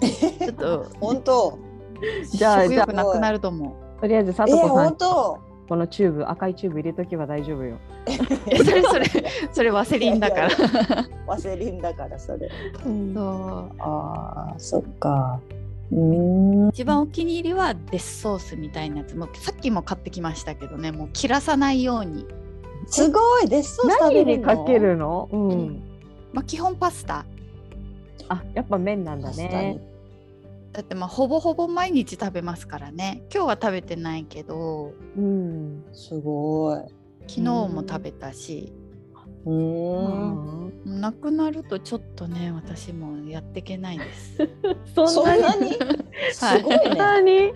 ちょっと 本当。じゃあ食欲なくなると思う。とりあえず佐藤さん、えー、本当このチューブ赤いチューブ入れとけば大丈夫よ。それそれ それワセリンだから。ワセリンだからそれ。そう。ああそっか。一番お気に入りはデスソースみたいなやつもさっきも買ってきましたけどねもう切らさないようにすごいデスソース食べかけるの？うん。まあ基本パスタあ、やっぱ麺なんだパスタねに。だってまあほぼほぼ毎日食べますからね。今日は食べてないけど。うん。すごい。昨日も食べたし、うーんなくなるとちょっとね私もやっていけないです。そそんんなに？すごいそんね。なに。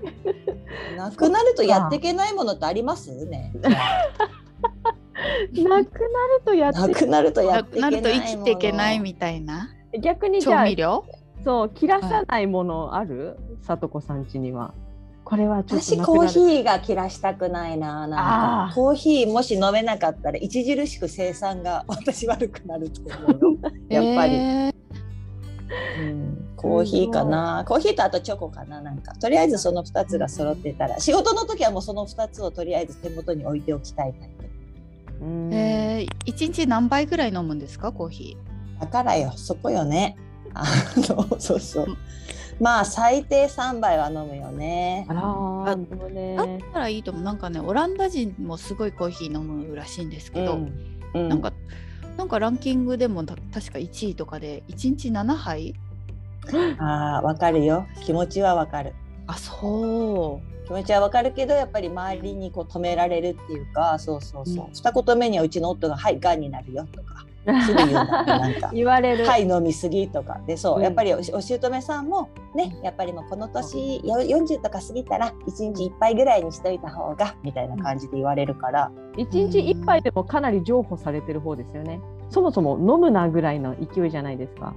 なくなるとやっていけないものってありますね。なくなるとやってなくなるとやなってないくなると生きていけないもみたいな。逆にじゃあ調味料？そう切らさないものある？さとこさん家には。これはちょっとの私コーヒーが切らしたくないななんか。コーヒーもし飲めなかったら著しく生産が 私悪くなると思うよ。やっぱり、えーうんコーヒーかな。コーヒーとあとチョコかななんか。とりあえずその2つが揃ってたら。仕事の時はもうその2つをとりあえず手元に置いておきたいタイプ。うん。えー、1日何杯ぐらい飲むんですかコーヒだからよそこよねあのそうそう。まあ最低3杯は飲むよね。あらーあでもー。だっね。たらいいと思う。なんかねオランダ人もすごいコーヒー飲むらしいんですけど、うんうん。なんかなんかランキングでもた確か1位とかで1日7杯？あーわかるよ。気持ちはわかる。あそう。気持ちはわかるけどやっぱり周りにこう止められるっていうかそうそうそう、うん。二言目にはうちの夫が「はいがんになるよ」とかすぐ言うんだなんか 言われる。はい飲みすぎとかでそう、うん。やっぱりおお姑さんもねやっぱりもうこの年よ40とか過ぎたら1日1杯ぐらいにしといた方がみたいな感じで言われるから、一日一杯でもかなり譲歩されてる方ですよね。そもそも飲むなぐらいの勢いじゃないですか。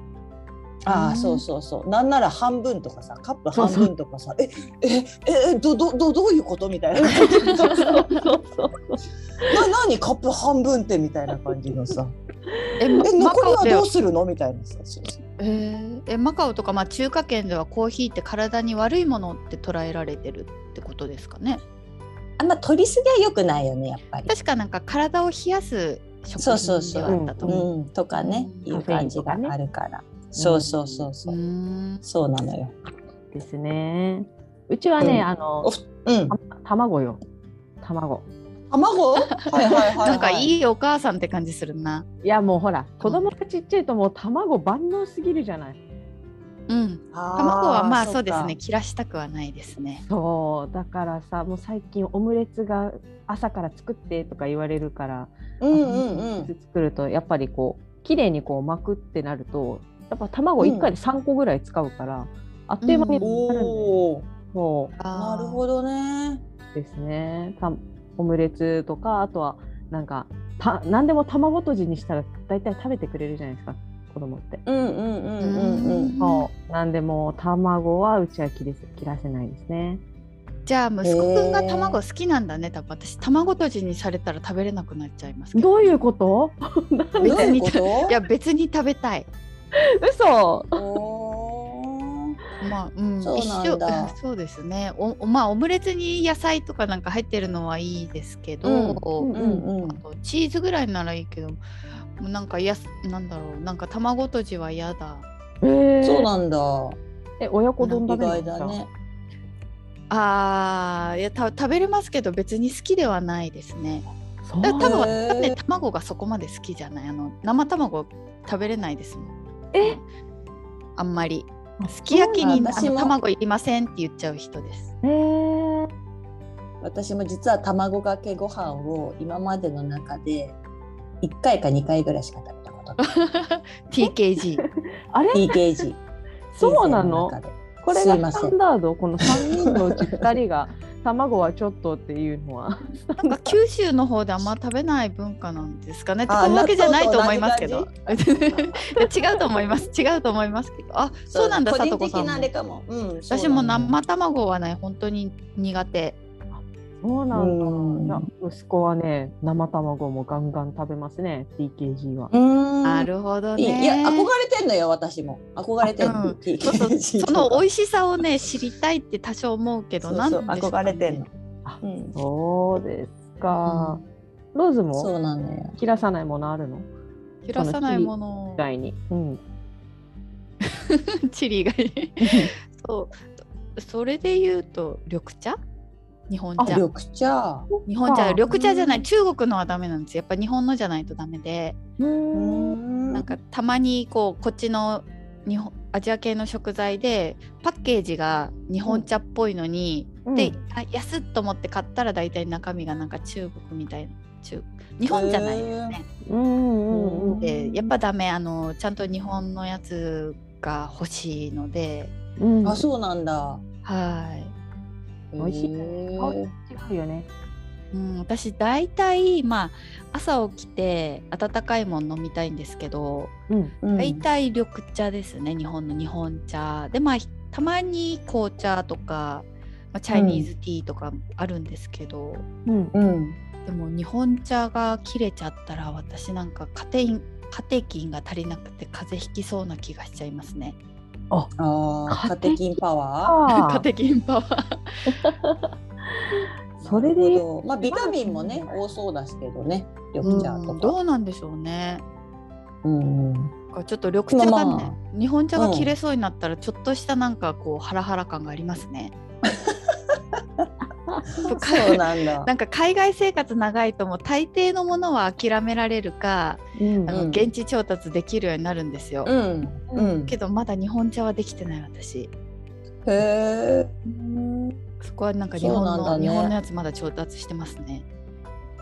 うん。ああそうそうそう。なんなら半分とかさカップ半分とかさえええどどどどういうことみたいな そうそうそう。な何？カップ半分ってみたいな感じのさええマ残りはカオではどうするの？みたいなえーえマカオとか、まあ、中華圏ではコーヒーって体に悪いものって捉えられてるってことですかね？あんま取りすぎは良くないよねやっぱり。確かなんか体を冷やす食そうそうそう品ではあったと思う。うん、とかね、うんいう感じがあるから。そうそうそうそうう。んそうなのよ。ですね。うちはね、うんあのお、うん。た卵よ。卵。卵？はいはいはい、はい。なんかいい。いお母さんって感じするな。いやもうほら子供がちっちゃいともう卵万能すぎるじゃない。うん。卵卵はまあそうですね。。切らしたくはないですね。そうだからさもう最近オムレツが朝から作ってとか言われるから、うんうんうん。作るとやっぱりこう綺麗にこう巻くってなるとやっぱ卵1回で3個ぐらい使うから、あっという間になるんで、おお。もなるほどね。うですねたオムレツとかあとはなんかた何でも卵とじにしたら大体食べてくれるじゃないですか子供って。うんうんうんうんうん。そうなんでもう卵はうちは切れせ切らせないですね。じゃあ息子くんが卵好きなんだね。多分私卵とじにされたら食べれなくなっちゃいますけど。どういうこと？なんどうでいうこと？いや別に食べたい。嘘。まあ、うん、そうなんだ。一緒そうですね。おおまあオムレツに野菜とかなんか入ってるのはいいですけど、うんうんうん。うん。あ。とチーズぐらいならいいけどもうなんかやすなんだろう。なんか卵とじは嫌だ。えー、そうなんだ。え親子丼意食べるだね。あーいやた食べれますけど別に好きではないですね。そう。だ多分ね卵がそこまで好きじゃない。あの生卵食べれないですもん。え？あんまりすき焼きに卵いりませんって言っちゃう人です。えー、私も実は卵かけご飯を今までの中で1回か2回ぐらいしか食べたことない。TKG あれ TKG そうなの？これがスタンダードこの3人のうち2人が 卵はちょっとっていうのは。なんか九州の方であんま食べない文化なんですかね。ってあこういうわけじゃないと思いますけ納ど 違うと思います。違うと思いますけど。あそうなんだ個さ人的なあとこさんも。れかも、うん、私も生卵はね本当に苦手そうなんだ。うん。息子はね生卵もガンガン食べますね。TKG は、うん。なるほどね。いや憧れてんのよ私も。憧れてん。の、うん TKG その美い味しさをね知りたいって多少思うけどなんでしょうかね。憧れてんの。あ、うん、そうですか、ローズそうもなのよ。切らさないものあるの？切らさないもの。以外に、うん、チリがいいそう。それで言うと緑茶？日本茶。緑茶。日本茶。緑茶じゃない。中国のはダメなんです。やっぱ日本のじゃないとダメで。なんかたまにこうこっちの日本アジア系の食材でパッケージが日本茶っぽいのに、うん、であ安っと思って買ったら大体中身がなんか中国みたいな。中日本じゃないですね。でやっぱダメあのちゃんと日本のやつが欲しいので。うん、あそうなんだ。はい。美味しい。違うよね。うん、私大体まあ朝起きて温かいもの飲みたいんですけど、うん、大体緑茶ですね日本の日本茶でまあたまに紅茶とか、まあ、チャイニーズティーとかあるんですけど、うんうん、でも日本茶が切れちゃったら私なんかカテインカテキンが足りなくて風邪ひきそうな気がしちゃいますね。ああカテキンパワー？カテキンパワー。それでまあビタミンもね多そうですけどね緑茶とか、どうなんでしょうね。うん、ちょっと緑茶がね、まあ、日本茶が切れそうになったらちょっとしたなんかこうハラハラ感がありますね。そうなんだ。なんか海外生活長いとも大抵のものは諦められるか、うんあの現地調達できるようになるんですよ、うんうん、けどまだ日本茶はできてない私。へえそこはなんか日本の、ね、日本のやつまだ調達してますね。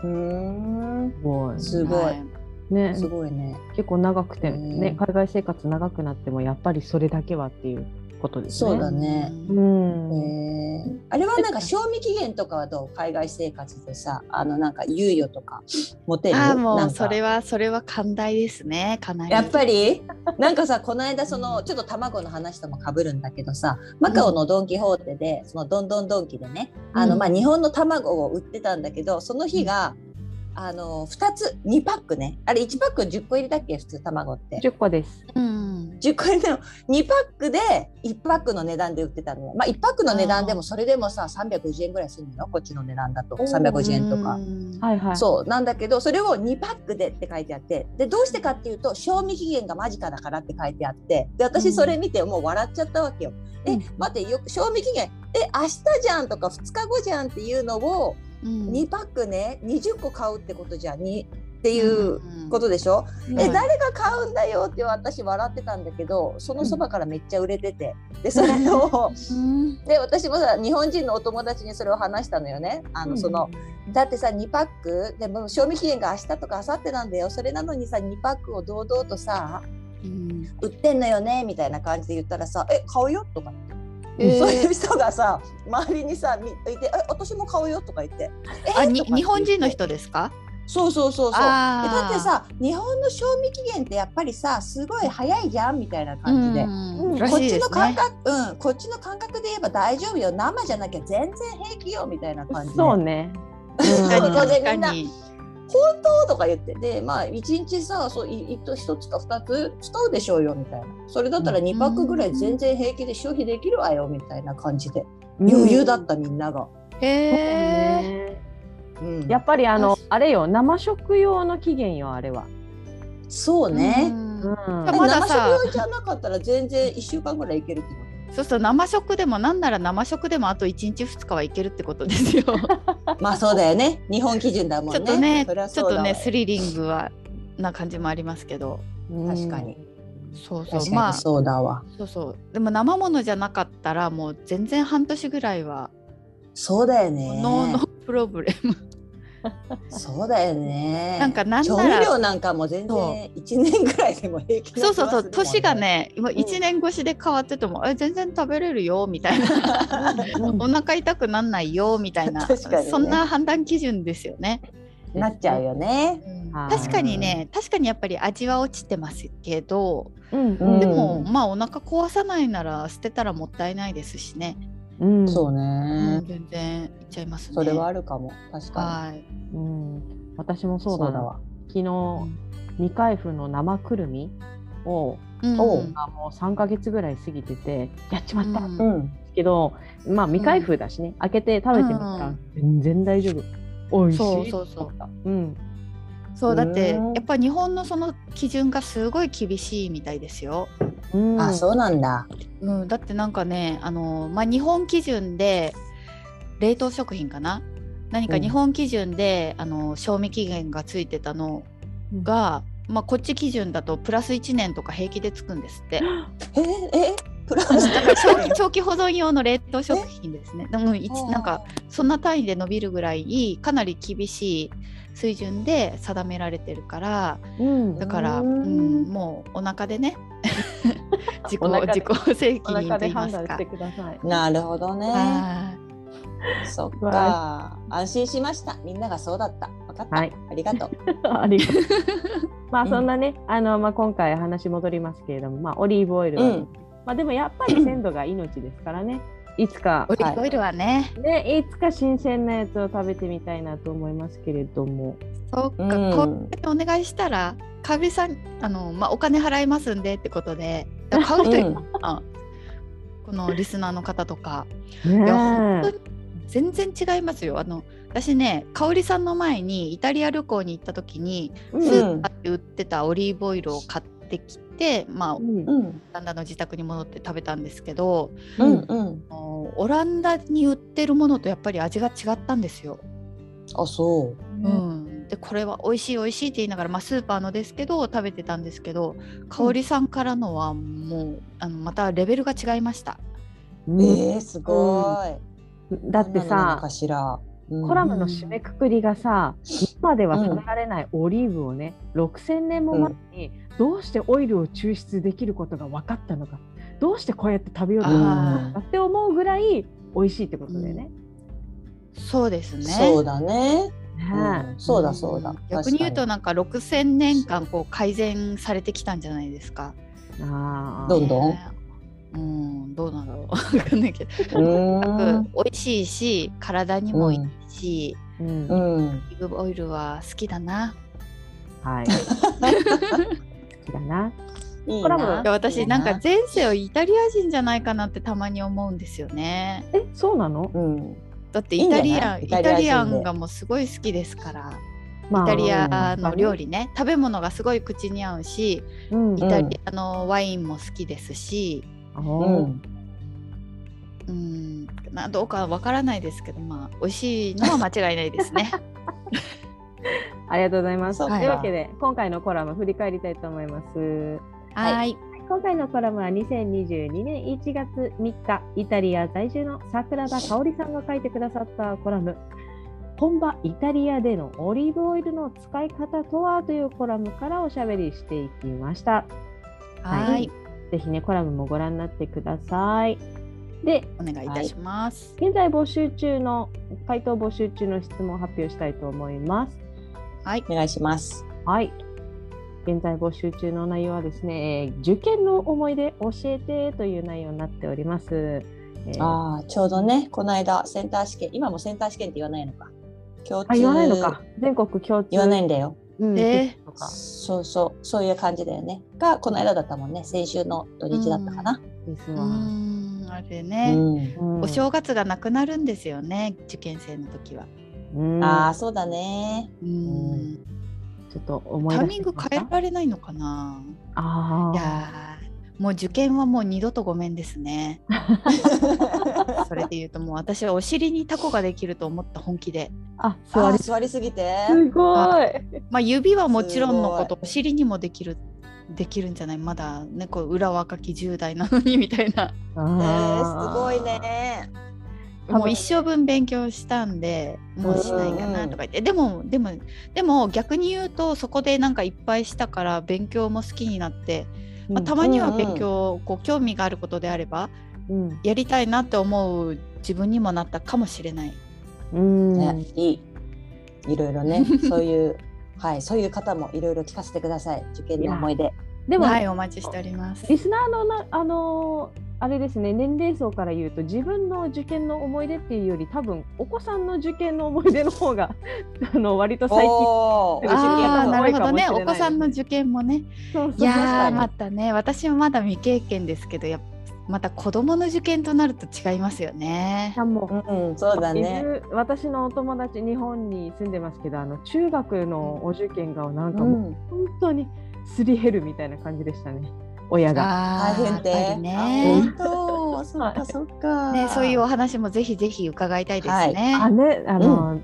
うん。すごい、はい。ね、すごいね。結構長くてね海外生活長くなってもやっぱりそれだけはっていうことですね。そうだね。うん。えー、あれはなんか賞味期限とかはどう？海外生活でさ、あのなんか猶予とか持てる？あもうそれはそれは寛大ですね。かなり。やっぱり？なんかさこの間そのちょっと卵の話ともかぶるんだけどさ、マカオのドンキホーテでその Don Don Donki でね、あのまあ日本の卵を売ってたんだけど、その日が、うんあの2つ2パックねあれ1パック10個入りだっけ？普通卵って10個です、うん、10個入りの2パックで1パックの値段で売ってたのよ。まあ1パックの値段でもそれでもさ350円ぐらいするのよ。こっちの値段だと。350円とか。はいはい。そう。なんだけどそれを2パックでって書いてあって。でどうしてかっていうと賞味期限が間近だからって書いてあって。で私それ見てもう笑っちゃったわけよ、うん、え待ってよ賞味期限え明日じゃんとか2日後じゃんっていうのをうん、2パックね20個買うってことじゃん。にっていうことでしょ、うん、え誰が買うんだよって私笑ってたんだけどそのそばからめっちゃ売れてて。でそれを、うん、で私もさ日本人のお友達にそれを話したのよね。あのその、だってさ2パックでも賞味期限が明日とか明後日なんだよ。それなのにさ2パックを堂々とさ、うん、売ってんのよねみたいな感じで言ったらさ「え買うよ」とかえー、そういう人がさ周りにさいて「え私も買うよ」とか言って「えー、あに日本人の人ですか？そうそうそうそう。だってさ日本の賞味期限ってやっぱりさすごい早いじゃんみたいな感じで、うん。こっちの感覚、うん、こっちの感覚で言えば大丈夫よ。生じゃなきゃ全然平気よみたいな感じ。でそうね、うん、確かに本当とか言ってでまあ1日さそう1つか2つ使うでしょうよみたいな。それだったら2パックぐらい全然平気で消費できるわよみたいな感じで、余裕だったみんなが。へえ、うん、やっぱりあのあれよ生食用の期限よあれは。そうね。うん、まだ生食用じゃなかったら全然1週間ぐらいいけるってことそうそう生食でもなんなら生食でもあと1日2日はいけるってことですよ。まあそうだよね日本基準だもんね。ちょっとねちょっとねスリリングはな感じもありますけど。確かに。そうそうまあそうだわ。そうそうでも生ものじゃなかったらもう全然半年ぐらいは。そうだよね。ノーノプロブレム。そうだよね。なんかなん調味料なんかも全然一年ぐらいでも平気、ね、そうそうそう年がね今一年越しで変わってても、うん、え全然食べれるよみたいな。お腹痛くなんないよみたいな、ね、そんな判断基準ですよね。なっちゃうよね、うん、確かにね確かにやっぱり味は落ちてますけど、うん、でもまあお腹壊さないなら捨てたらもったいないですしね。うん、そうね、うん、全然いっちゃいますね。それはあるかも。確かに。はい、うん、私もそうだわ。昨日、未開封の生くるみを、うん、もう3か月ぐらい過ぎててやっちまった。ん。ですけど、まあ未開封だしね、開けて食べてみたら全然大丈夫。美味しい。そうそうそう。うん。そうだってやっぱ日本のその基準がすごい厳しいみたいですよ。うん、あそうなんだ、うん、だってなんかねあの、まあ、日本基準で冷凍食品かな？何か日本基準で、あの賞味期限がついてたのが、まあ、こっち基準だとプラス1年とか平気でつくんですって。ええプラス？だから長期長期保存用の冷凍食品ですね。でもなんかそんな単位で伸びるぐらいかなり厳しい水準で定められてるから、うん、だから、うん、もうお腹でね 自己自己責任と言いますか。なるほどね。そっか、安心しました。みんながそうだった。分かった。はい、ありがとう。ありがとう。まあそんなね、あのまあ今回話戻りますけれども、まあオリーブオイルは、うん、まあでもやっぱり鮮度が命ですからね。いつかオリーブオイルはね、はい、ねいつか新鮮なやつを食べてみたいなと思いますけれども。そうか、うん、こうお願いしたら、かびさんあのまあお金払いますんでってことで、買う人いる、うん、このリスナーの方とか。ね、いや本当に全然違いますよ。あの私ね香織さんの前にイタリア旅行に行った時に、スーパーで売ってたオリーブオイルを買ってきて、まあ、うん、旦那の自宅に戻って食べたんですけど、うんうん、オランダに売ってるものとやっぱり味が違ったんですよ。あそう、うん、でこれは美味しい美味しいって言いながら、まあ、スーパーのですけど食べてたんですけど香織さんからのはもうあのまたレベルが違いました。えー、すごい。だってさ、コラムの締めくくりがさ、今では食べられないオリーブをね、うん、6000年も前にどうしてオイルを抽出できることが分かったのか、どうしてこうやって食べようとかって思うぐらい美味しいってことだよね。うん、そうですね。そうだね。うん、そうだそうだ。逆に言うとなんか6000年間こう改善されてきたんじゃないですか。あどんどん？うん、どうなんだろう。わかんないけど。美味しいし、体にもいいし、うん、オリーブオイルは好きだな。はい。好きだな。いいな私なんか前世はイタリア人じゃないかなってたまに思うんですよね。え、そうなの？うん。だってイタリアンイタリアンがもうすごい好きですから。イタリアの料理ね、食べ物がすごい口に合うし、うん、イタリアのワインも好きですし、うんうん、などうかわからないですけど、まあ美味しいのは間違いないですね。ありがとうございます。というわけで今回のコラム振り返りたいと思います。はい。今回のコラムは2022年1月3日、イタリア在住の桜田香織さんが書いてくださったコラム、本場イタリアでのオリーブオイルの使い方とはというコラムからおしゃべりしていきました。はい。ぜひね、コラムもご覧になってください。で、お願いいたします、はい、現在募集中の、回答募集中の質問を発表したいと思います。はい、お願いします。はい。現在募集中の内容はですね、受験の思い出教えてという内容になっております。えー、ああ、ちょうどね、この間センター試験、今もセンター試験って言わないのか。共通。あ、言わないのか。全国共通。言わないんだよ。うん、えー、そうそうそういう感じだよねがこの間だったもんね先週の土日だったかな。うん、ですわあれね、うん、お正月がなくなるんですよね受験生の時は。ああそうだね。うんちょっと思いタイミング変えられないのかな？あいやもう受験はもう二度とごめんですね。それで言うともう私はお尻にタコができると思った本気で。あ座り座りすぎて。すごい。まあ指はもちろんのことお尻にもできるできるんじゃない？まだねこう裏若き10代なのにみたいな。えー、すごいね。もう一生分勉強したんでもうしないかなとか言って、でもでもでも逆に言うとそこでなんかいっぱいしたから勉強も好きになってまあ、たまには勉強、こう興味があることであれば、うん、やりたいなって思う自分にもなったかもしれない。うん、ね、いい。いろいろね そういうはいそういう方もいろいろ聞かせてください。受験の思い出。でも、はい、お待ちしております。リスナーのなあのーあれですね年齢層から言うと自分の受験の思い出っていうより多分お子さんの受験の思い出の方が あの割と最近あなるほどねお子さんの受験もね。いやまたね私もまだ未経験ですけどやまた子供の受験となると違いますよね。もう、うん、そうだね。私のお友達日本に住んでますけど、あの中学のお受験がなんかもう、本当にすり減るみたいな感じでしたね。親が。大変で、ね、本当？おそっかそっか。ねそういうお話もぜひぜひ伺いたいですね。あねあの、うん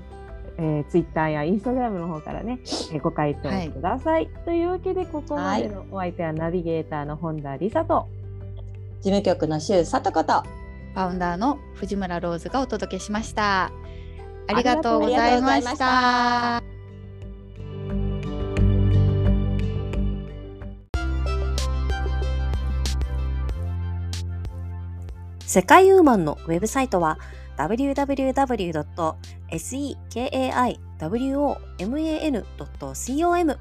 えー、ツイッターやインスタグラムの方からね、えー、ご回答ください、はい、というわけでここまでのお相手はナビゲーターの本田理沙と事務局の周佐子とファウンダーの藤村ローズがお届けしました。ありがとうございました。世界ウーマンのウェブサイトは www.sekaiwoman.com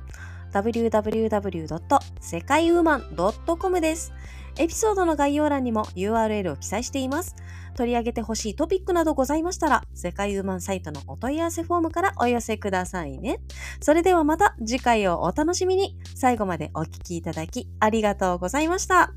www.sekaiwoman.com です。エピソードの概要欄にも URL を記載しています。取り上げてほしいトピックなどございましたら、世界ウーマンサイトのお問い合わせフォームからお寄せくださいね。それではまた次回をお楽しみに。最後までお聴きいただきありがとうございました。